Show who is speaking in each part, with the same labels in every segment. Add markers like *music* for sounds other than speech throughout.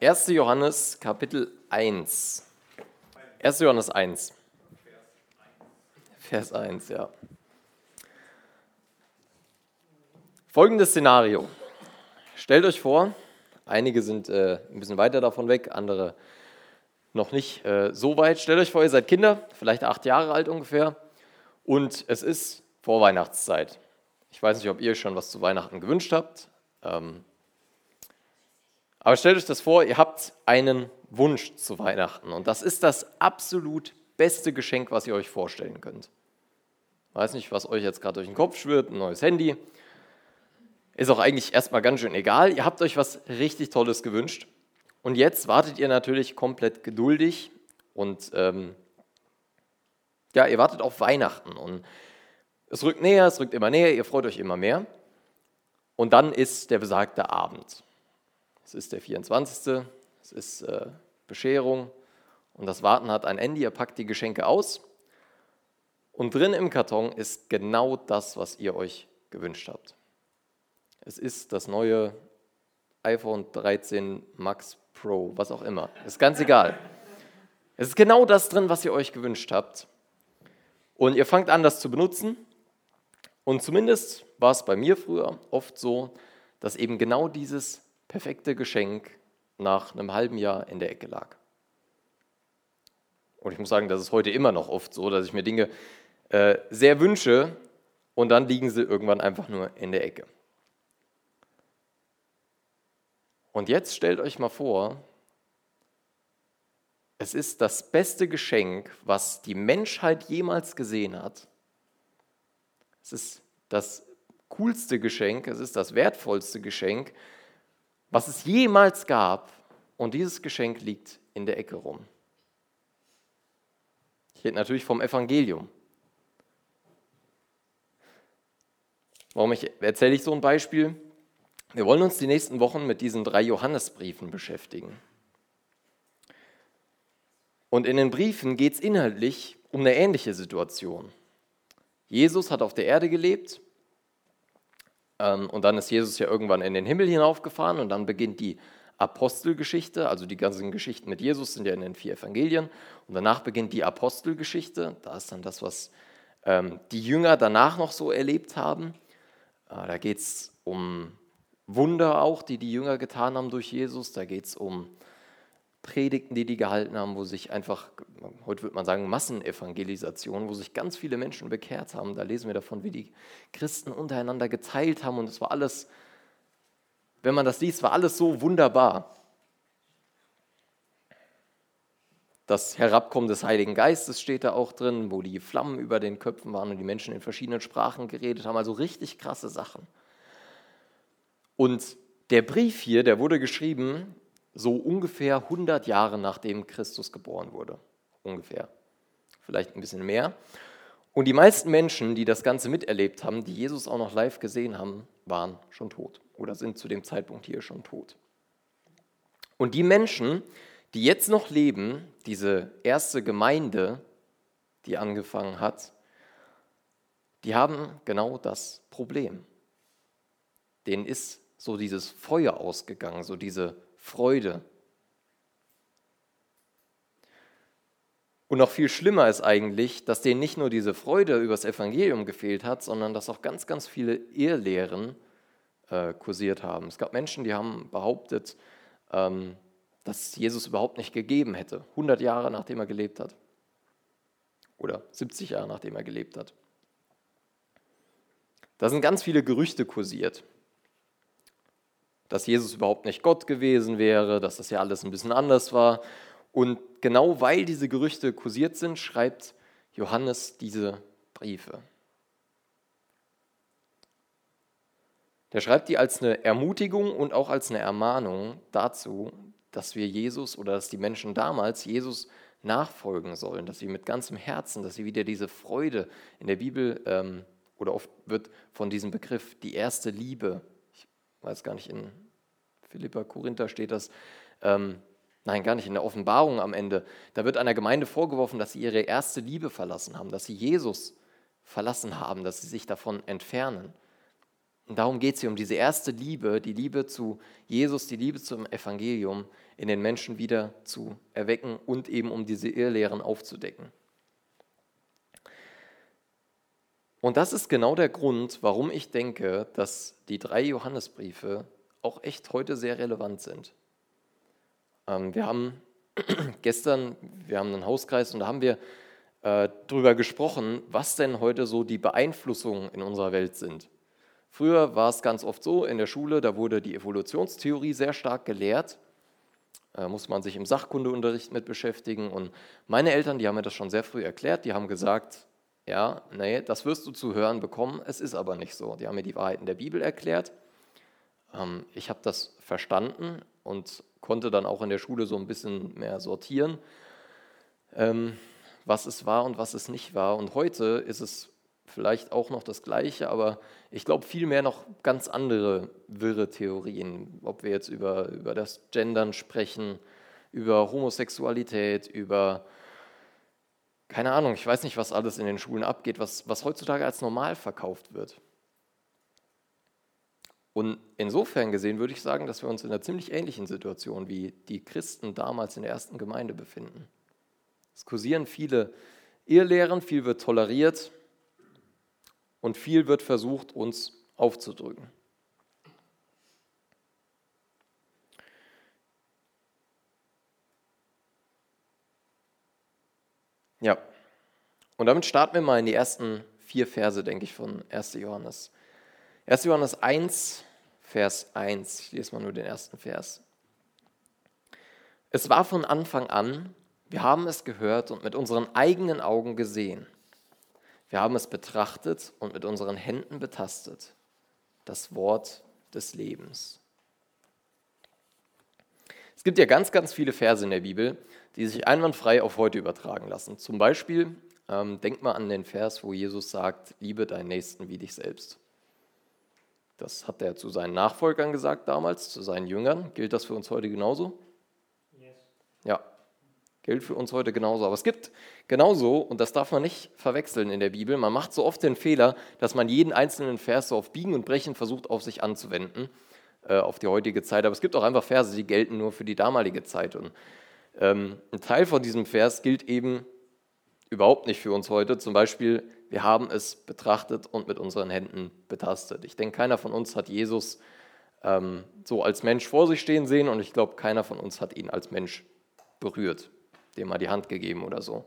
Speaker 1: 1. Johannes Kapitel 1. 1. Johannes 1. Vers 1, ja. Folgendes Szenario. Stellt euch vor, einige sind äh, ein bisschen weiter davon weg, andere noch nicht äh, so weit. Stellt euch vor, ihr seid Kinder, vielleicht acht Jahre alt ungefähr, und es ist Vorweihnachtszeit. Ich weiß nicht, ob ihr schon was zu Weihnachten gewünscht habt. Ähm, aber stellt euch das vor, ihr habt einen Wunsch zu Weihnachten und das ist das absolut beste Geschenk, was ihr euch vorstellen könnt. Weiß nicht, was euch jetzt gerade durch den Kopf schwirrt, ein neues Handy. Ist auch eigentlich erstmal ganz schön egal. Ihr habt euch was richtig Tolles gewünscht und jetzt wartet ihr natürlich komplett geduldig und ähm, ja, ihr wartet auf Weihnachten und es rückt näher, es rückt immer näher, ihr freut euch immer mehr. Und dann ist der besagte Abend. Es ist der 24. Es ist äh, Bescherung und das Warten hat ein Ende. Ihr packt die Geschenke aus und drin im Karton ist genau das, was ihr euch gewünscht habt. Es ist das neue iPhone 13 Max Pro, was auch immer. Ist ganz egal. Es ist genau das drin, was ihr euch gewünscht habt. Und ihr fangt an, das zu benutzen. Und zumindest war es bei mir früher oft so, dass eben genau dieses perfekte Geschenk nach einem halben Jahr in der Ecke lag. Und ich muss sagen, das ist heute immer noch oft so, dass ich mir Dinge äh, sehr wünsche und dann liegen sie irgendwann einfach nur in der Ecke. Und jetzt stellt euch mal vor, es ist das beste Geschenk, was die Menschheit jemals gesehen hat. Es ist das coolste Geschenk, es ist das wertvollste Geschenk, was es jemals gab. Und dieses Geschenk liegt in der Ecke rum. Ich rede natürlich vom Evangelium. Warum ich, erzähle ich so ein Beispiel? Wir wollen uns die nächsten Wochen mit diesen drei Johannesbriefen beschäftigen. Und in den Briefen geht es inhaltlich um eine ähnliche Situation. Jesus hat auf der Erde gelebt, und dann ist Jesus ja irgendwann in den Himmel hinaufgefahren und dann beginnt die Apostelgeschichte, also die ganzen Geschichten mit Jesus sind ja in den vier Evangelien. Und danach beginnt die Apostelgeschichte. Da ist dann das, was ähm, die Jünger danach noch so erlebt haben. Äh, da geht es um Wunder auch, die die Jünger getan haben durch Jesus. Da geht es um Predigten, die die gehalten haben, wo sich einfach, heute würde man sagen, Massenevangelisation, wo sich ganz viele Menschen bekehrt haben. Da lesen wir davon, wie die Christen untereinander geteilt haben und es war alles, wenn man das liest, war alles so wunderbar. Das Herabkommen des Heiligen Geistes steht da auch drin, wo die Flammen über den Köpfen waren und die Menschen in verschiedenen Sprachen geredet haben. Also richtig krasse Sachen. Und der Brief hier, der wurde geschrieben so ungefähr 100 Jahre nachdem Christus geboren wurde. Ungefähr. Vielleicht ein bisschen mehr. Und die meisten Menschen, die das Ganze miterlebt haben, die Jesus auch noch live gesehen haben, waren schon tot oder sind zu dem Zeitpunkt hier schon tot. Und die Menschen, die jetzt noch leben, diese erste Gemeinde, die angefangen hat, die haben genau das Problem. Denen ist so dieses Feuer ausgegangen, so diese Freude. Und noch viel schlimmer ist eigentlich, dass denen nicht nur diese Freude übers Evangelium gefehlt hat, sondern dass auch ganz, ganz viele Irrlehren äh, kursiert haben. Es gab Menschen, die haben behauptet, ähm, dass Jesus überhaupt nicht gegeben hätte, 100 Jahre nachdem er gelebt hat. Oder 70 Jahre nachdem er gelebt hat. Da sind ganz viele Gerüchte kursiert dass Jesus überhaupt nicht Gott gewesen wäre, dass das ja alles ein bisschen anders war. Und genau weil diese Gerüchte kursiert sind, schreibt Johannes diese Briefe. Der schreibt die als eine Ermutigung und auch als eine Ermahnung dazu, dass wir Jesus oder dass die Menschen damals Jesus nachfolgen sollen, dass sie mit ganzem Herzen, dass sie wieder diese Freude in der Bibel ähm, oder oft wird von diesem Begriff die erste Liebe weiß gar nicht, in Philippa, Korinther steht das, ähm, nein, gar nicht, in der Offenbarung am Ende, da wird einer Gemeinde vorgeworfen, dass sie ihre erste Liebe verlassen haben, dass sie Jesus verlassen haben, dass sie sich davon entfernen. Und darum geht es hier um diese erste Liebe, die Liebe zu Jesus, die Liebe zum Evangelium, in den Menschen wieder zu erwecken und eben um diese Irrlehren aufzudecken. Und das ist genau der Grund, warum ich denke, dass die drei Johannesbriefe auch echt heute sehr relevant sind. Ähm, wir haben *clears throat* gestern, wir haben einen Hauskreis und da haben wir äh, darüber gesprochen, was denn heute so die Beeinflussungen in unserer Welt sind. Früher war es ganz oft so, in der Schule, da wurde die Evolutionstheorie sehr stark gelehrt. Da äh, muss man sich im Sachkundeunterricht mit beschäftigen. Und meine Eltern, die haben mir das schon sehr früh erklärt, die haben gesagt, ja, nee, das wirst du zu hören bekommen, es ist aber nicht so. Die haben mir die Wahrheiten der Bibel erklärt. Ähm, ich habe das verstanden und konnte dann auch in der Schule so ein bisschen mehr sortieren, ähm, was es war und was es nicht war. Und heute ist es vielleicht auch noch das Gleiche, aber ich glaube vielmehr noch ganz andere wirre Theorien, ob wir jetzt über, über das Gendern sprechen, über Homosexualität, über, keine Ahnung, ich weiß nicht, was alles in den Schulen abgeht, was, was heutzutage als normal verkauft wird. Und insofern gesehen würde ich sagen, dass wir uns in einer ziemlich ähnlichen Situation wie die Christen damals in der ersten Gemeinde befinden. Es kursieren viele Irrlehren, viel wird toleriert und viel wird versucht, uns aufzudrücken. Ja, und damit starten wir mal in die ersten vier Verse, denke ich, von 1. Johannes. 1. Johannes 1, Vers 1. Ich lese mal nur den ersten Vers. Es war von Anfang an, wir haben es gehört und mit unseren eigenen Augen gesehen. Wir haben es betrachtet und mit unseren Händen betastet. Das Wort des Lebens. Es gibt ja ganz, ganz viele Verse in der Bibel, die sich einwandfrei auf heute übertragen lassen. Zum Beispiel, ähm, denk mal an den Vers, wo Jesus sagt, liebe deinen Nächsten wie dich selbst. Das hat er zu seinen Nachfolgern gesagt damals, zu seinen Jüngern. Gilt das für uns heute genauso? Yes. Ja, gilt für uns heute genauso. Aber es gibt genauso, und das darf man nicht verwechseln in der Bibel, man macht so oft den Fehler, dass man jeden einzelnen Vers so auf Biegen und Brechen versucht, auf sich anzuwenden, äh, auf die heutige Zeit. Aber es gibt auch einfach Verse, die gelten nur für die damalige Zeit. Und ähm, ein Teil von diesem Vers gilt eben überhaupt nicht für uns heute. Zum Beispiel, wir haben es betrachtet und mit unseren Händen betastet. Ich denke, keiner von uns hat Jesus ähm, so als Mensch vor sich stehen sehen und ich glaube, keiner von uns hat ihn als Mensch berührt, dem mal die Hand gegeben oder so.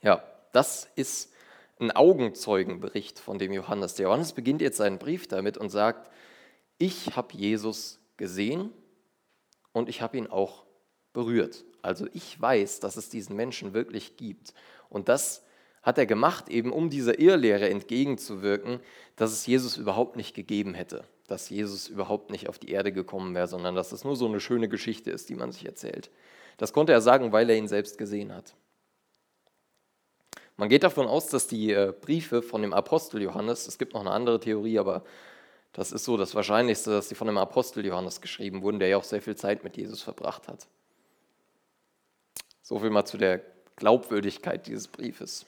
Speaker 1: Ja, das ist ein Augenzeugenbericht von dem Johannes. Der Johannes beginnt jetzt seinen Brief damit und sagt, ich habe Jesus gesehen und ich habe ihn auch berührt. Also ich weiß, dass es diesen Menschen wirklich gibt. Und das hat er gemacht, eben um dieser Irrlehre entgegenzuwirken, dass es Jesus überhaupt nicht gegeben hätte, dass Jesus überhaupt nicht auf die Erde gekommen wäre, sondern dass es nur so eine schöne Geschichte ist, die man sich erzählt. Das konnte er sagen, weil er ihn selbst gesehen hat. Man geht davon aus, dass die äh, Briefe von dem Apostel Johannes, es gibt noch eine andere Theorie, aber das ist so das Wahrscheinlichste, dass sie von dem Apostel Johannes geschrieben wurden, der ja auch sehr viel Zeit mit Jesus verbracht hat. So viel mal zu der Glaubwürdigkeit dieses Briefes.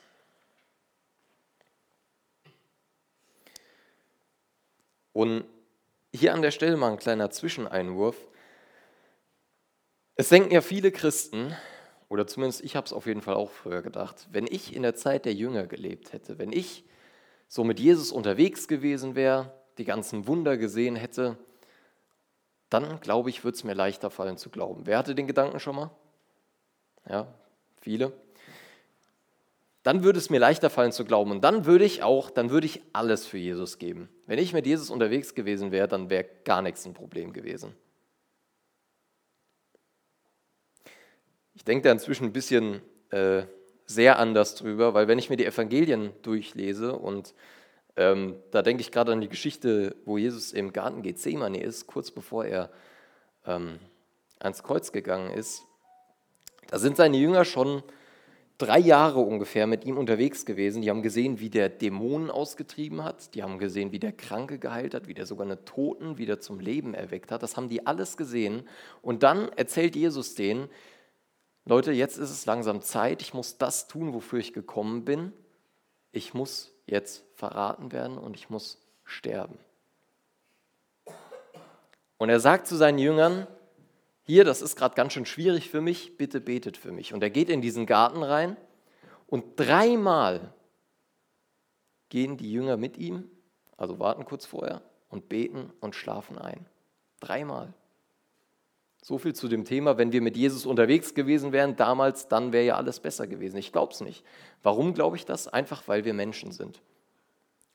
Speaker 1: Und hier an der Stelle mal ein kleiner Zwischeneinwurf. Es denken ja viele Christen, oder zumindest ich habe es auf jeden Fall auch früher gedacht, wenn ich in der Zeit der Jünger gelebt hätte, wenn ich so mit Jesus unterwegs gewesen wäre, die ganzen Wunder gesehen hätte, dann glaube ich, würde es mir leichter fallen zu glauben. Wer hatte den Gedanken schon mal? Ja, viele, dann würde es mir leichter fallen zu glauben. Und dann würde ich auch, dann würde ich alles für Jesus geben. Wenn ich mit Jesus unterwegs gewesen wäre, dann wäre gar nichts ein Problem gewesen. Ich denke da inzwischen ein bisschen äh, sehr anders drüber, weil wenn ich mir die Evangelien durchlese und ähm, da denke ich gerade an die Geschichte, wo Jesus im Garten Gethsemane ist, kurz bevor er ähm, ans Kreuz gegangen ist, da sind seine Jünger schon drei Jahre ungefähr mit ihm unterwegs gewesen. Die haben gesehen, wie der Dämonen ausgetrieben hat. Die haben gesehen, wie der Kranke geheilt hat, wie der sogar eine Toten wieder zum Leben erweckt hat. Das haben die alles gesehen. Und dann erzählt Jesus denen, Leute, jetzt ist es langsam Zeit. Ich muss das tun, wofür ich gekommen bin. Ich muss jetzt verraten werden und ich muss sterben. Und er sagt zu seinen Jüngern, hier, das ist gerade ganz schön schwierig für mich, bitte betet für mich. Und er geht in diesen Garten rein und dreimal gehen die Jünger mit ihm, also warten kurz vorher und beten und schlafen ein. Dreimal. So viel zu dem Thema, wenn wir mit Jesus unterwegs gewesen wären damals, dann wäre ja alles besser gewesen. Ich glaube es nicht. Warum glaube ich das? Einfach weil wir Menschen sind.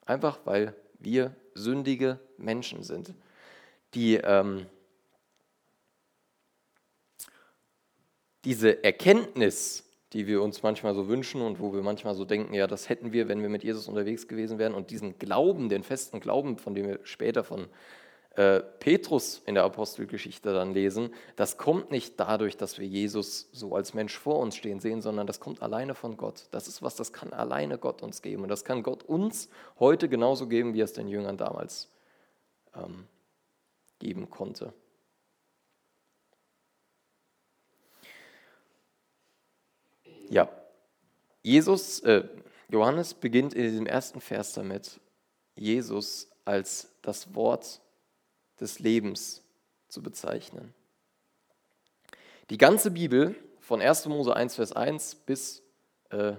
Speaker 1: Einfach weil wir sündige Menschen sind, die ähm, diese Erkenntnis, die wir uns manchmal so wünschen und wo wir manchmal so denken, ja, das hätten wir, wenn wir mit Jesus unterwegs gewesen wären, und diesen Glauben, den festen Glauben, von dem wir später von äh, Petrus in der Apostelgeschichte dann lesen, das kommt nicht dadurch, dass wir Jesus so als Mensch vor uns stehen sehen, sondern das kommt alleine von Gott. Das ist was, das kann alleine Gott uns geben. Und das kann Gott uns heute genauso geben, wie er es den Jüngern damals ähm, geben konnte. Ja, Jesus, äh, Johannes beginnt in diesem ersten Vers damit, Jesus als das Wort des Lebens zu bezeichnen. Die ganze Bibel von 1. Mose 1, Vers 1 bis, äh,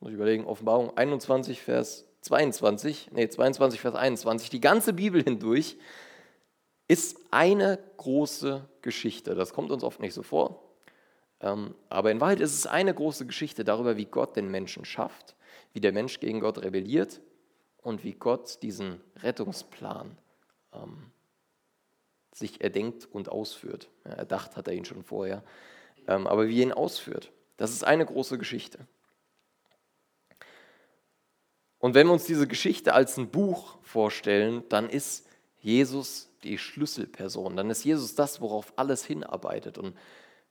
Speaker 1: muss ich überlegen, Offenbarung 21, Vers 22, nee, 22, Vers 21, die ganze Bibel hindurch ist eine große Geschichte. Das kommt uns oft nicht so vor. Ähm, aber in Wahrheit ist es eine große Geschichte darüber, wie Gott den Menschen schafft, wie der Mensch gegen Gott rebelliert und wie Gott diesen Rettungsplan ähm, sich erdenkt und ausführt. Ja, erdacht hat er ihn schon vorher, ähm, aber wie er ihn ausführt. Das ist eine große Geschichte. Und wenn wir uns diese Geschichte als ein Buch vorstellen, dann ist Jesus die Schlüsselperson. Dann ist Jesus das, worauf alles hinarbeitet. Und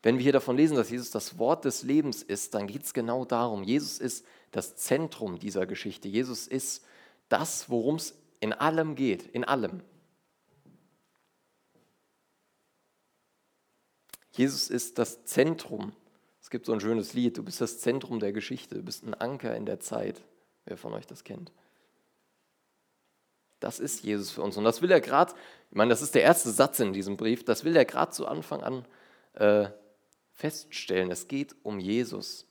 Speaker 1: wenn wir hier davon lesen, dass Jesus das Wort des Lebens ist, dann geht es genau darum. Jesus ist das Zentrum dieser Geschichte. Jesus ist das, worum es in allem geht, in allem. Jesus ist das Zentrum. Es gibt so ein schönes Lied, du bist das Zentrum der Geschichte, du bist ein Anker in der Zeit, wer von euch das kennt. Das ist Jesus für uns. Und das will er gerade, ich meine, das ist der erste Satz in diesem Brief, das will er gerade zu Anfang an äh, feststellen. Es geht um Jesus.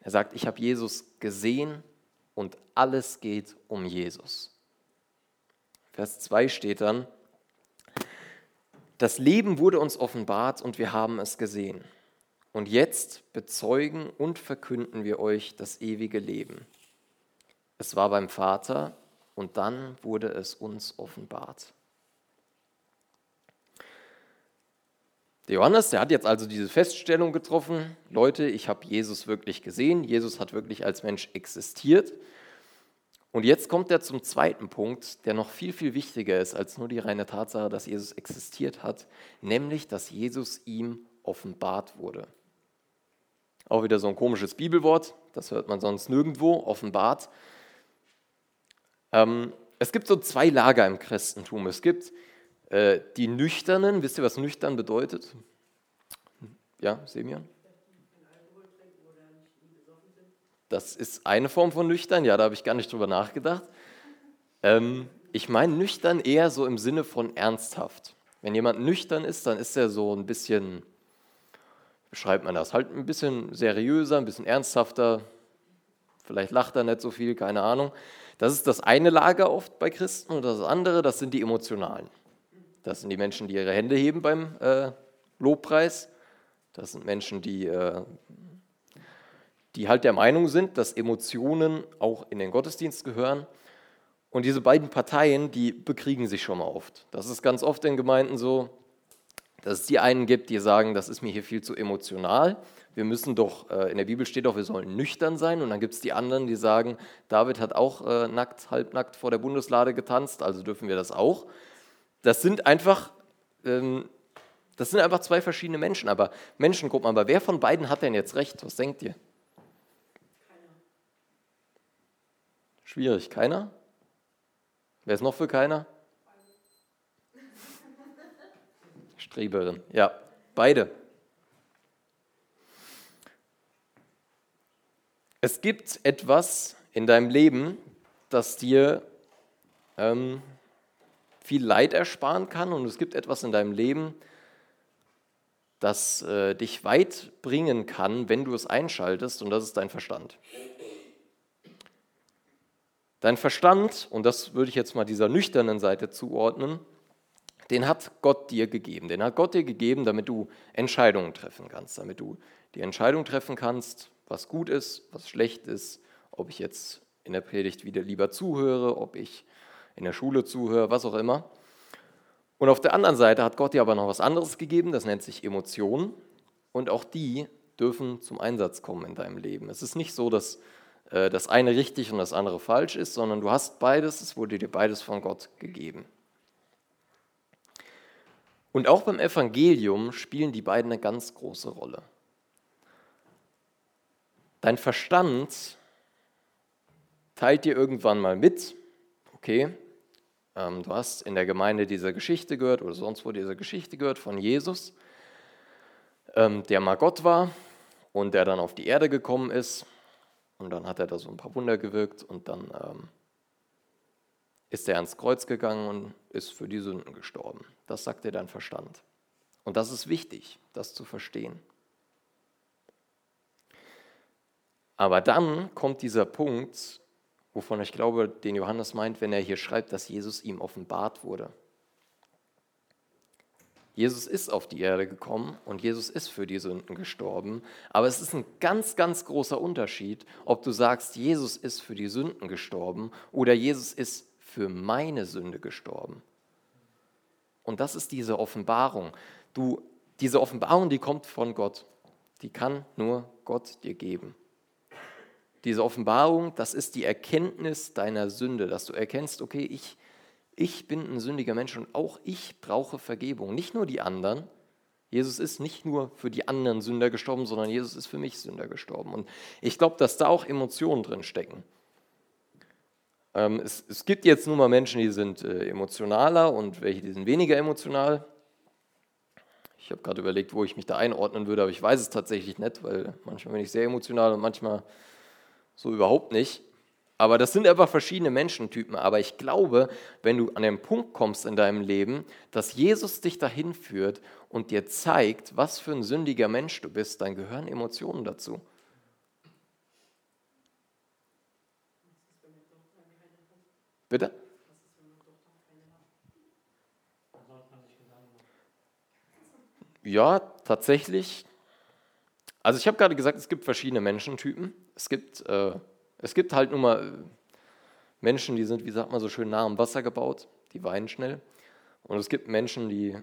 Speaker 1: Er sagt, ich habe Jesus gesehen und alles geht um Jesus. Vers 2 steht dann, das Leben wurde uns offenbart und wir haben es gesehen. Und jetzt bezeugen und verkünden wir euch das ewige Leben. Es war beim Vater und dann wurde es uns offenbart. Der Johannes, der hat jetzt also diese Feststellung getroffen, Leute, ich habe Jesus wirklich gesehen, Jesus hat wirklich als Mensch existiert und jetzt kommt er zum zweiten Punkt, der noch viel, viel wichtiger ist als nur die reine Tatsache, dass Jesus existiert hat, nämlich, dass Jesus ihm offenbart wurde. Auch wieder so ein komisches Bibelwort, das hört man sonst nirgendwo, offenbart. Ähm, es gibt so zwei Lager im Christentum. Es gibt die Nüchternen, wisst ihr, was nüchtern bedeutet? Ja, Semian? Das ist eine Form von nüchtern, ja, da habe ich gar nicht drüber nachgedacht. Ähm, ich meine nüchtern eher so im Sinne von ernsthaft. Wenn jemand nüchtern ist, dann ist er so ein bisschen, beschreibt man das, halt ein bisschen seriöser, ein bisschen ernsthafter. Vielleicht lacht er nicht so viel, keine Ahnung. Das ist das eine Lager oft bei Christen und das andere, das sind die Emotionalen. Das sind die Menschen, die ihre Hände heben beim äh, Lobpreis. Das sind Menschen, die äh, die halt der Meinung sind, dass Emotionen auch in den Gottesdienst gehören. Und diese beiden Parteien, die bekriegen sich schon mal oft. Das ist ganz oft in Gemeinden so, dass es die einen gibt, die sagen, das ist mir hier viel zu emotional. Wir müssen doch, äh, in der Bibel steht doch, wir sollen nüchtern sein. Und dann gibt es die anderen, die sagen, David hat auch äh, nackt, halbnackt vor der Bundeslade getanzt, also dürfen wir das auch. Das sind einfach, ähm, das sind einfach zwei verschiedene Menschen. Aber Menschengruppen, aber wer von beiden hat denn jetzt recht? Was denkt ihr? Schwierig. Keiner? Wer ist noch für keiner? Streberin. Ja, beide. Es gibt etwas in deinem Leben, das dir ähm, viel Leid ersparen kann und es gibt etwas in deinem Leben, das äh, dich weit bringen kann, wenn du es einschaltest, und das ist dein Verstand. Dein Verstand, und das würde ich jetzt mal dieser nüchternen Seite zuordnen, den hat Gott dir gegeben. Den hat Gott dir gegeben, damit du Entscheidungen treffen kannst, damit du die Entscheidung treffen kannst, was gut ist, was schlecht ist, ob ich jetzt in der Predigt wieder lieber zuhöre, ob ich in der Schule zuhöre, was auch immer. Und auf der anderen Seite hat Gott dir aber noch was anderes gegeben, das nennt sich Emotionen. Und auch die dürfen zum Einsatz kommen in deinem Leben. Es ist nicht so, dass äh, das eine richtig und das andere falsch ist, sondern du hast beides, es wurde dir beides von Gott gegeben. Und auch beim Evangelium spielen die beiden eine ganz große Rolle. Dein Verstand teilt dir irgendwann mal mit, okay, ähm, du hast in der Gemeinde diese Geschichte gehört oder sonst wo diese Geschichte gehört von Jesus, ähm, der mal Gott war und der dann auf die Erde gekommen ist. Und dann hat er da so ein paar Wunder gewirkt und dann ähm, ist er ans Kreuz gegangen und ist für die Sünden gestorben. Das sagt dir dein Verstand. Und das ist wichtig, das zu verstehen. Aber dann kommt dieser Punkt, wovon ich glaube, den Johannes meint, wenn er hier schreibt, dass Jesus ihm offenbart wurde. Jesus ist auf die Erde gekommen und Jesus ist für die Sünden gestorben. Aber es ist ein ganz, ganz großer Unterschied, ob du sagst, Jesus ist für die Sünden gestorben oder Jesus ist für meine Sünde gestorben. Und das ist diese Offenbarung. Du, diese Offenbarung, die kommt von Gott. Die kann nur Gott dir geben. Diese Offenbarung, das ist die Erkenntnis deiner Sünde, dass du erkennst, okay, ich, ich bin ein sündiger Mensch und auch ich brauche Vergebung. Nicht nur die anderen. Jesus ist nicht nur für die anderen Sünder gestorben, sondern Jesus ist für mich Sünder gestorben. Und ich glaube, dass da auch Emotionen drin stecken. Ähm, es, es, gibt jetzt nun mal Menschen, die sind äh, emotionaler und welche, die sind weniger emotional. Ich habe gerade überlegt, wo ich mich da einordnen würde, aber ich weiß es tatsächlich nicht, weil manchmal bin ich sehr emotional und manchmal so überhaupt nicht. Aber das sind einfach verschiedene Menschentypen. Aber ich glaube, wenn du an den Punkt kommst in deinem Leben, dass Jesus dich dahin führt und dir zeigt, was für ein sündiger Mensch du bist, dann gehören Emotionen dazu. Bitte? Ja, tatsächlich. Also ich habe gerade gesagt, es gibt verschiedene Menschentypen. Es gibt, äh, es gibt halt nun mal äh, Menschen, die sind, wie sagt man so schön, nah am Wasser gebaut, die weinen schnell. Und es gibt Menschen, die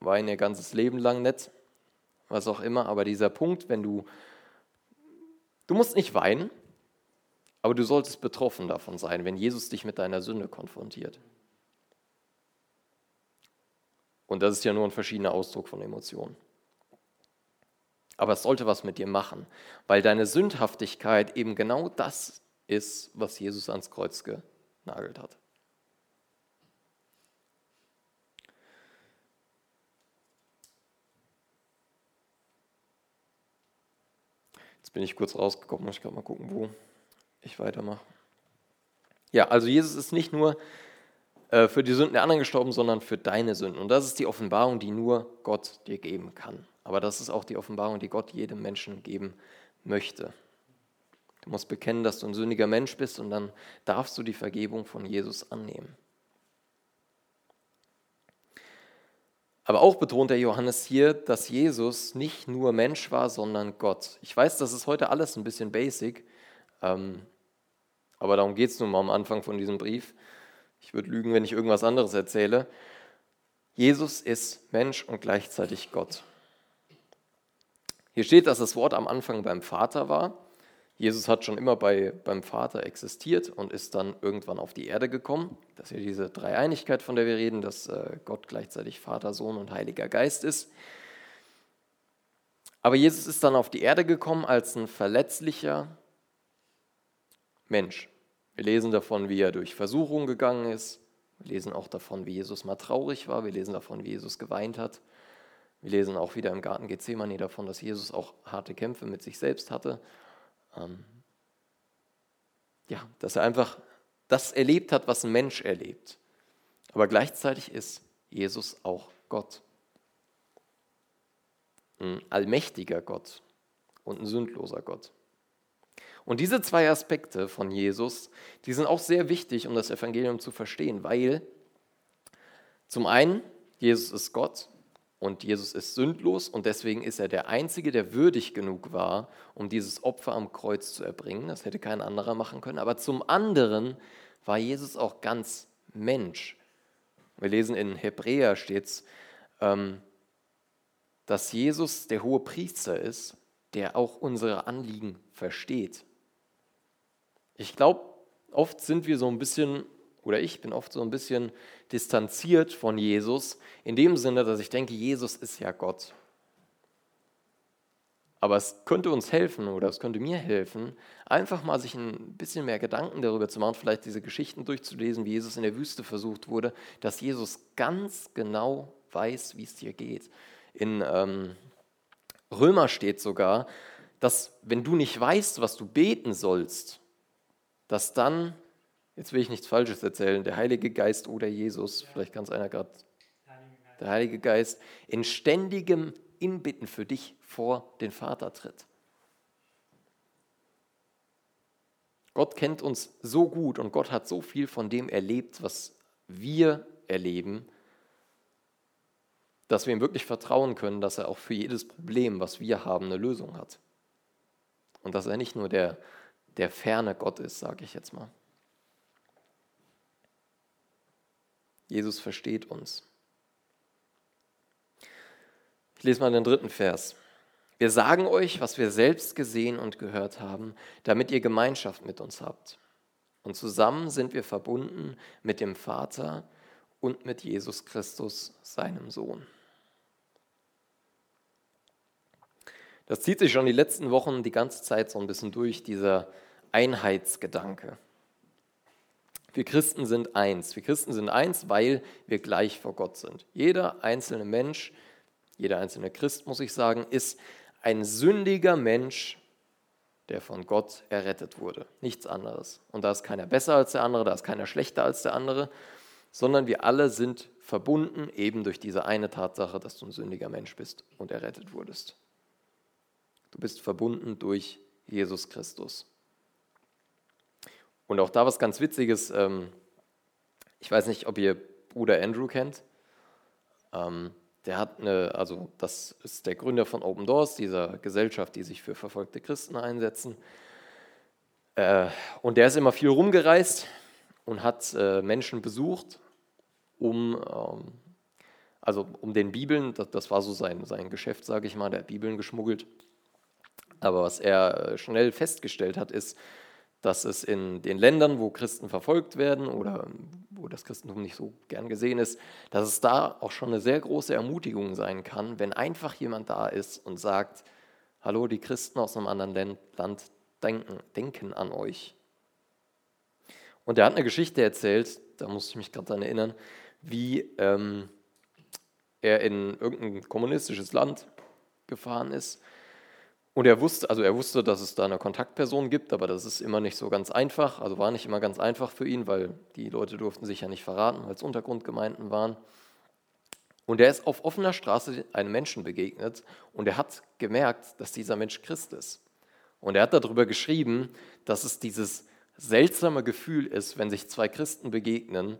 Speaker 1: weinen ihr ganzes Leben lang nicht, was auch immer. Aber dieser Punkt, wenn du, du musst nicht weinen, aber du solltest betroffen davon sein, wenn Jesus dich mit deiner Sünde konfrontiert. Und das ist ja nur ein verschiedener Ausdruck von Emotionen. Aber es sollte was mit dir machen, weil deine Sündhaftigkeit eben genau das ist, was Jesus ans Kreuz genagelt hat. Jetzt bin ich kurz rausgekommen, ich kann mal gucken, wo ich weitermache. Ja, also Jesus ist nicht nur äh, für die Sünden der anderen gestorben, sondern für deine Sünden. Und das ist die Offenbarung, die nur Gott dir geben kann. Aber das ist auch die Offenbarung, die Gott jedem Menschen geben möchte. Du musst bekennen, dass du ein sündiger Mensch bist und dann darfst du die Vergebung von Jesus annehmen. Aber auch betont der Johannes hier, dass Jesus nicht nur Mensch war, sondern Gott. Ich weiß, das ist heute alles ein bisschen basic, ähm, aber darum geht es nun mal am Anfang von diesem Brief. Ich würde lügen, wenn ich irgendwas anderes erzähle. Jesus ist Mensch und gleichzeitig Gott. Hier steht, dass das Wort am Anfang beim Vater war. Jesus hat schon immer bei, beim Vater existiert und ist dann irgendwann auf die Erde gekommen. Das ist ja diese Dreieinigkeit, von der wir reden, dass äh, Gott gleichzeitig Vater, Sohn und Heiliger Geist ist. Aber Jesus ist dann auf die Erde gekommen als ein verletzlicher Mensch. Wir lesen davon, wie er durch Versuchung gegangen ist. Wir lesen auch davon, wie Jesus mal traurig war. Wir lesen davon, wie Jesus geweint hat. Wir lesen auch wieder im Garten Gethsemane davon, dass Jesus auch harte Kämpfe mit sich selbst hatte. Ähm ja, dass er einfach das erlebt hat, was ein Mensch erlebt. Aber gleichzeitig ist Jesus auch Gott. Ein allmächtiger Gott und ein sündloser Gott. Und diese zwei Aspekte von Jesus, die sind auch sehr wichtig, um das Evangelium zu verstehen, weil zum einen, Jesus ist Gott und Jesus ist sündlos und deswegen ist er der Einzige, der würdig genug war, um dieses Opfer am Kreuz zu erbringen. Das hätte kein anderer machen können. Aber zum anderen war Jesus auch ganz Mensch. Wir lesen in Hebräer steht ähm, dass Jesus der hohe Priester ist, der auch unsere Anliegen versteht. Ich glaube, oft sind wir so ein bisschen, oder ich bin oft so ein bisschen distanziert von Jesus, in dem Sinne, dass ich denke, Jesus ist ja Gott. Aber es könnte uns helfen oder es könnte mir helfen, einfach mal sich ein bisschen mehr Gedanken darüber zu machen, vielleicht diese Geschichten durchzulesen, wie Jesus in der Wüste versucht wurde, dass Jesus ganz genau weiß, wie es dir geht. In ähm, Römer steht sogar, dass wenn du nicht weißt, was du beten sollst, dass dann, jetzt will ich nichts Falsches erzählen, der Heilige Geist oder Jesus, vielleicht kann es einer gerade, der Heilige Geist, in ständigem Inbitten für dich vor den Vater tritt. Gott kennt uns so gut und Gott hat so viel von dem erlebt, was wir erleben, dass wir ihm wirklich vertrauen können, dass er auch für jedes Problem, was wir haben, eine Lösung hat. Und dass er nicht nur der, der ferne Gott ist, sage ich jetzt mal. Jesus versteht uns. Ich lese mal den dritten Vers. Wir sagen euch, was wir selbst gesehen und gehört haben, damit ihr Gemeinschaft mit uns habt. Und zusammen sind wir verbunden mit dem Vater und mit Jesus Christus, seinem Sohn. Das zieht sich schon die letzten Wochen die ganze Zeit so ein bisschen durch, dieser Einheitsgedanke. Wir Christen sind eins. Wir Christen sind eins, weil wir gleich vor Gott sind. Jeder einzelne Mensch, jeder einzelne Christ, muss ich sagen, ist ein sündiger Mensch, der von Gott errettet wurde. Nichts anderes. Und da ist keiner besser als der andere, da ist keiner schlechter als der andere, sondern wir alle sind verbunden eben durch diese eine Tatsache, dass du ein sündiger Mensch bist und errettet wurdest. Du bist verbunden durch Jesus Christus. Und auch da was ganz Witziges. Ähm, ich weiß nicht, ob ihr Bruder Andrew kennt. Ähm, der hat eine, also das ist der Gründer von Open Doors, dieser Gesellschaft, die sich für verfolgte Christen einsetzen. Äh, und der ist immer viel rumgereist und hat äh, Menschen besucht, um, ähm, also um den Bibeln, das, war so sein, sein Geschäft, sage ich mal, der hat Bibeln geschmuggelt aber was er äh, schnell festgestellt hat, ist, dass es in den Ländern, wo Christen verfolgt werden oder wo das Christentum nicht so gern gesehen ist, dass es da auch schon eine sehr große Ermutigung sein kann, wenn einfach jemand da ist und sagt, hallo, die Christen aus einem anderen Land denken, denken an euch. Und er hat eine Geschichte erzählt, da muss ich mich gerade daran erinnern, wie ähm, er in irgendein kommunistisches Land gefahren ist und er wusste, also er wusste, dass es da eine Kontaktperson gibt, aber das ist immer nicht so ganz einfach, also war nicht immer ganz einfach für ihn, weil die Leute durften sich ja nicht verraten, weil es Untergrundgemeinden waren. Und er ist auf offener Straße einem Menschen begegnet und er hat gemerkt, dass dieser Mensch Christ ist. Und er hat darüber geschrieben, dass es dieses seltsame Gefühl ist, wenn sich zwei Christen begegnen,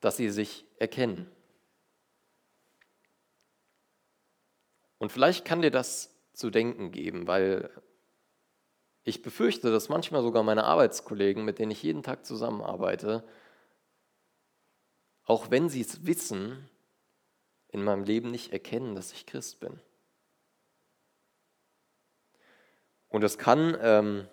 Speaker 1: dass sie sich erkennen. Und vielleicht kann dir das zu denken geben, weil ich befürchte, dass manchmal sogar meine Arbeitskollegen, mit denen ich jeden Tag zusammenarbeite, auch wenn sie es wissen, in meinem Leben nicht erkennen, dass ich Christ bin. Und es kann, ähm,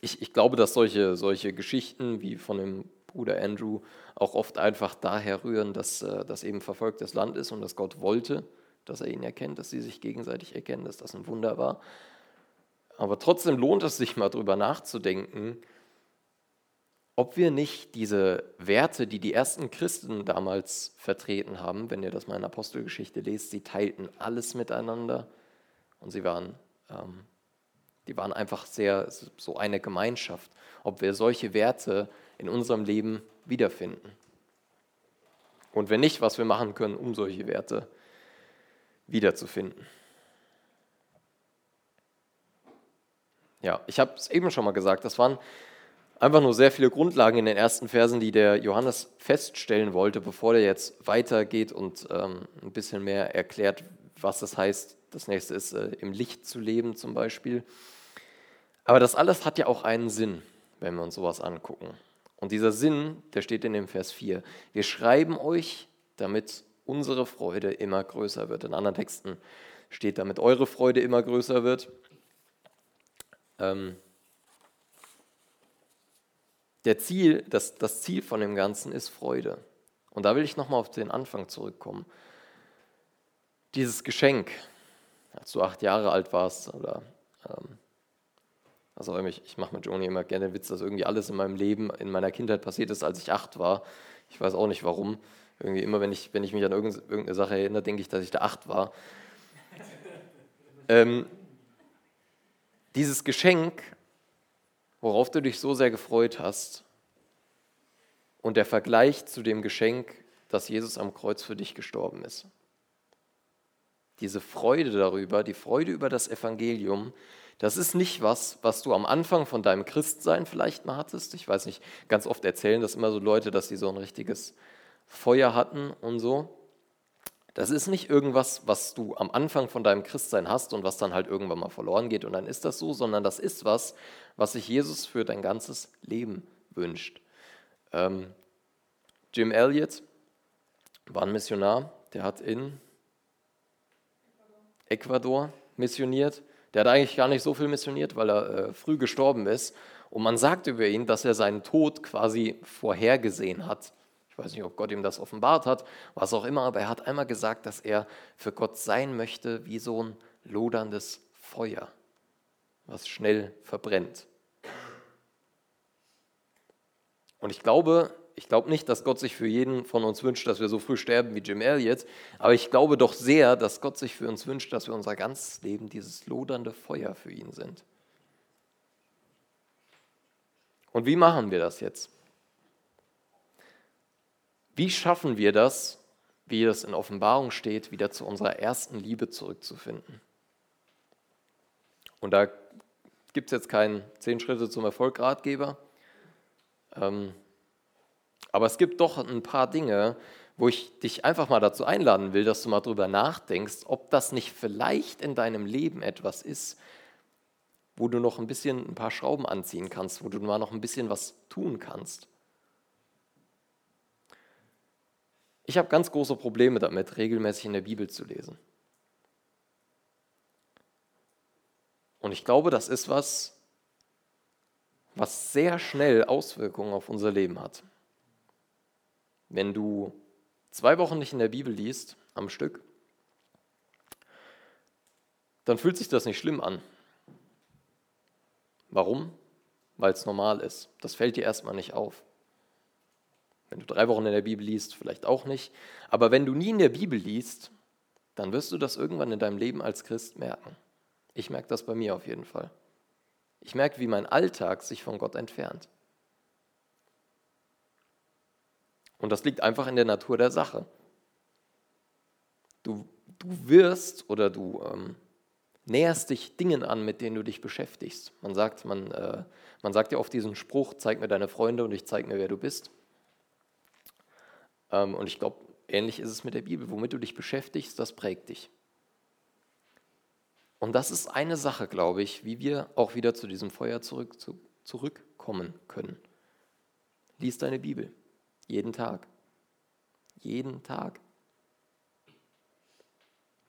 Speaker 1: ich, ich glaube, dass solche, solche Geschichten wie von dem Bruder Andrew auch oft einfach daher rühren, dass äh, das eben verfolgtes Land ist und dass Gott wollte, dass er ihn erkennt, dass sie sich gegenseitig erkennen, dass das ein Wunder war. Aber trotzdem lohnt es sich mal drüber nachzudenken, ob wir nicht diese Werte, die die ersten Christen damals vertreten haben, wenn ihr das mal in Apostelgeschichte lest, sie teilten alles miteinander und sie waren, ähm, die waren einfach sehr so eine Gemeinschaft, ob wir solche Werte in unserem Leben wiederfinden. Und wenn nicht, was wir machen können, um solche Werte wiederzufinden. Ja, ich habe es eben schon mal gesagt, das waren einfach nur sehr viele Grundlagen in den ersten Versen, die der Johannes feststellen wollte, bevor er jetzt weitergeht und ähm, ein bisschen mehr erklärt, was das heißt. Das nächste ist, äh, im Licht zu leben zum Beispiel. Aber das alles hat ja auch einen Sinn, wenn wir uns sowas angucken. Und dieser Sinn, der steht in dem Vers 4. Wir schreiben euch, damit unsere Freude immer größer wird. In anderen Texten steht, damit eure Freude immer größer wird. Ähm, der Ziel, das, das Ziel von dem Ganzen ist Freude. Und da will ich nochmal auf den Anfang zurückkommen. Dieses Geschenk, als du acht Jahre alt warst, oder ähm, also ich, ich mache mit Joni immer gerne den Witz, dass irgendwie alles in meinem Leben, in meiner Kindheit passiert ist, als ich acht war. Ich weiß auch nicht warum. Irgendwie immer, wenn ich, wenn ich mich an irgendeine Sache erinnere, denke ich, dass ich da acht war. *laughs* ähm, dieses Geschenk worauf du dich so sehr gefreut hast und der Vergleich zu dem Geschenk, dass Jesus am Kreuz für dich gestorben ist. Diese Freude darüber, die Freude über das Evangelium, das ist nicht was, was du am Anfang von deinem Christsein vielleicht mal hattest. Ich weiß nicht, ganz oft erzählen das immer so Leute, dass sie so ein richtiges Feuer hatten und so. Das ist nicht irgendwas, was du am Anfang von deinem Christsein hast und was dann halt irgendwann mal verloren geht und dann ist das so, sondern das ist was, was sich Jesus für dein ganzes Leben wünscht. Ähm, Jim Elliot war ein Missionar, der hat in Ecuador missioniert. Der hat eigentlich gar nicht so viel missioniert, weil er äh, früh gestorben ist. Und man sagt über ihn, dass er seinen Tod quasi vorhergesehen hat. Ich weiß nicht, ob Gott ihm das offenbart hat, was auch immer, aber er hat einmal gesagt, dass er für Gott sein möchte wie so ein loderndes Feuer, was schnell verbrennt. Und ich glaube, ich glaube nicht, dass Gott sich für jeden von uns wünscht, dass wir so früh sterben wie Jim Elliot, aber ich glaube doch sehr, dass Gott sich für uns wünscht, dass wir unser ganzes Leben dieses lodernde Feuer für ihn sind. Und wie machen wir das jetzt? Wie schaffen wir das, wie es in Offenbarung steht, wieder zu unserer ersten Liebe zurückzufinden? Und da gibt es jetzt keinen Zehn Schritte zum Erfolg-Ratgeber. Ähm, aber es gibt doch ein paar Dinge, wo ich dich einfach mal dazu einladen will, dass du mal drüber nachdenkst, ob das nicht vielleicht in deinem Leben etwas ist, wo du noch ein bisschen ein paar Schrauben anziehen kannst, wo du mal noch ein bisschen was tun kannst. Ich habe ganz große Probleme damit, regelmäßig in der Bibel zu lesen. Und ich glaube, das ist was, was sehr schnell Auswirkungen auf unser Leben hat. Wenn du zwei Wochen nicht in der Bibel liest, am Stück, dann fühlt sich das nicht schlimm an. Warum? Weil es normal ist. Das fällt dir erstmal nicht auf. Wenn du drei Wochen in der Bibel liest, vielleicht auch nicht. Aber wenn du nie in der Bibel liest, dann wirst du das irgendwann in deinem Leben als Christ merken. Ich merke das bei mir auf jeden Fall. Ich merke, wie mein Alltag sich von Gott entfernt. Und das liegt einfach in der Natur der Sache. Du, du wirst oder du ähm, näherst dich Dingen an, mit denen du dich beschäftigst. Man sagt, man, äh, man sagt ja oft diesen Spruch, zeig mir deine Freunde und ich zeig mir, wer du bist. Ähm, und ich glaube, ähnlich ist es mit der Bibel. Womit du dich beschäftigst, das prägt dich. Und das ist eine Sache, glaube ich, wie wir auch wieder zu diesem Feuer zurück, zu, zurückkommen können. Lies deine Bibel. Jeden Tag. Jeden Tag.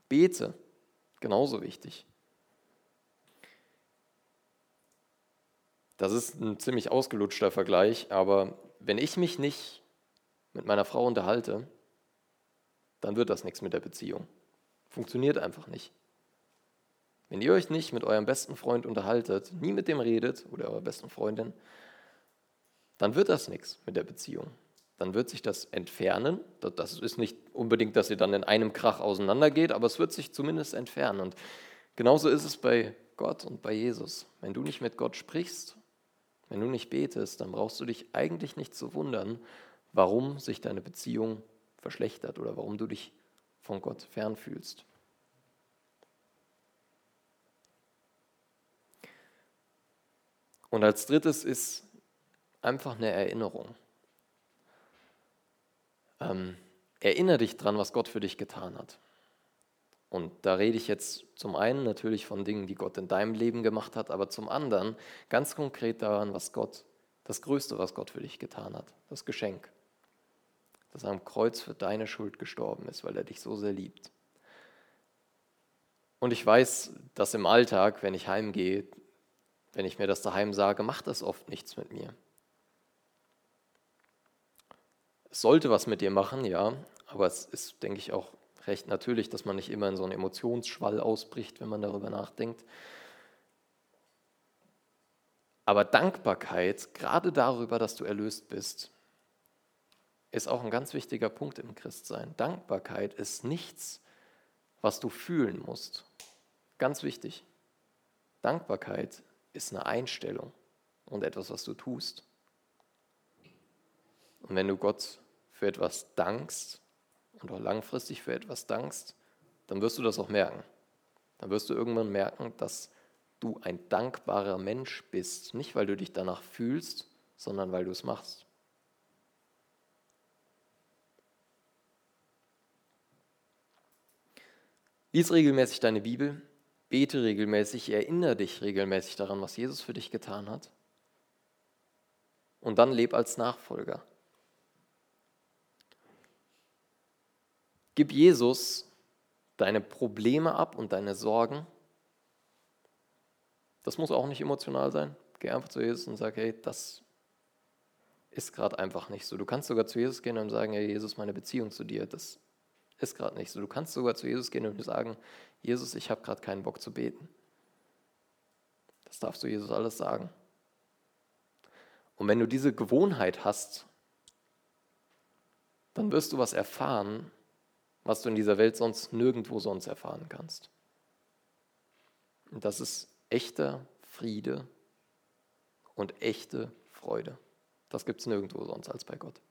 Speaker 1: Bete. Genauso wichtig. Das ist ein ziemlich ausgelutschter Vergleich, aber wenn ich mich nicht mit meiner Frau unterhalte, dann wird das nichts mit der Beziehung. Funktioniert einfach nicht. Wenn ihr euch nicht mit eurem besten Freund unterhaltet, nie mit dem redet oder eurer besten Freundin, dann wird das nichts mit der Beziehung. Dann wird sich das entfernen. Das ist nicht unbedingt, dass ihr dann in einem Krach auseinandergeht, aber es wird sich zumindest entfernen. Und genauso ist es bei Gott und bei Jesus. Wenn du nicht mit Gott sprichst, wenn du nicht betest, dann brauchst du dich eigentlich nicht zu wundern, warum sich deine Beziehung verschlechtert oder warum du dich von Gott fernfühlst. Und als drittes ist einfach eine Erinnerung. Ähm, erinnere dich dran, was Gott für dich getan hat. Und da rede ich jetzt zum einen natürlich von Dingen, die Gott in deinem Leben gemacht hat, aber zum anderen ganz konkret daran, was Gott, das Größte, was Gott für dich getan hat, das Geschenk, dass er am Kreuz für deine Schuld gestorben ist, weil er dich so sehr liebt. Und ich weiß, dass im Alltag, wenn ich heimgehe, wenn ich mir das daheim sage, macht das oft nichts mit mir. Es sollte was mit dir machen, ja, aber es ist, denke ich, auch recht natürlich, dass man nicht immer in so einen Emotionsschwall ausbricht, wenn man darüber nachdenkt. Aber Dankbarkeit, gerade darüber, dass du erlöst bist, ist auch ein ganz wichtiger Punkt im Christsein. Dankbarkeit ist nichts, was du fühlen musst. Ganz wichtig. Dankbarkeit ist eine Einstellung und etwas, was du tust. Und wenn du Gott für etwas dankst und auch langfristig für etwas dankst, dann wirst du das auch merken. Dann wirst du irgendwann merken, dass du ein dankbarer Mensch bist. Nicht, weil du dich danach fühlst, sondern weil du es machst. Lies regelmäßig deine Bibel, bete regelmäßig, erinnere dich regelmäßig daran, was Jesus für dich getan hat. Und dann leb als Nachfolger. Gib Jesus deine Probleme ab und deine Sorgen. Das muss auch nicht emotional sein. Geh einfach zu Jesus und sag, hey, das ist gerade einfach nicht so. Du kannst sogar zu Jesus gehen und sagen, hey Jesus, meine Beziehung zu dir, das ist gerade nicht so. Du kannst sogar zu Jesus gehen und sagen, Jesus, ich habe gerade keinen Bock zu beten. Das darfst du Jesus alles sagen. Und wenn du diese Gewohnheit hast, dann wirst du was erfahren, was du in dieser Welt sonst nirgendwo sonst erfahren kannst. Und das ist echter Friede und echte Freude. Das gibt es nirgendwo sonst als bei Gott.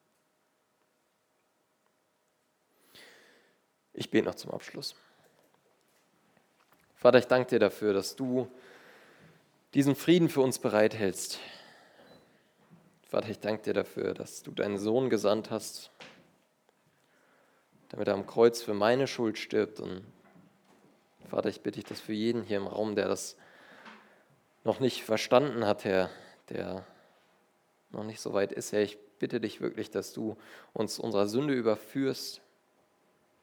Speaker 1: Ich bete noch zum Abschluss. Vater, ich danke dir dafür, dass du diesen Frieden für uns bereithältst. Vater, ich danke dir dafür, dass du deinen Sohn gesandt hast, damit er am Kreuz für meine Schuld stirbt. Und Vater, ich bitte dich, dass für jeden hier im Raum, der das noch nicht verstanden hat, Herr, der noch nicht so weit ist, Herr, ich bitte dich wirklich, dass du uns unserer Sünde überführst,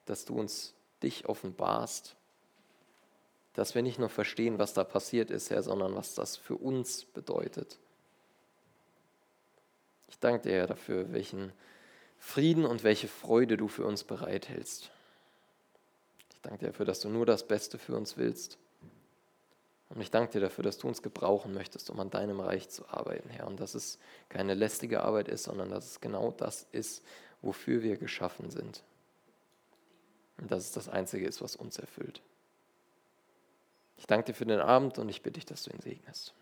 Speaker 1: dass du uns dich offenbarst, dass wir nicht nur verstehen, was da passiert ist, Herr, sondern was das für uns bedeutet. Ich danke dir, Herr, dafür, welchen Frieden und welche Freude du für uns bereithältst. Ich danke dir dafür, dass du nur das Beste für uns willst. Und ich danke dir dafür, dass du uns gebrauchen möchtest, um an deinem Reich zu arbeiten, Herr. Und dass es keine lästige Arbeit ist, sondern dass es genau das ist, wofür wir geschaffen sind. Und dass es das Einzige ist, was uns erfüllt. Ich danke dir für den Abend und ich bitte dich, dass du ihn segnest.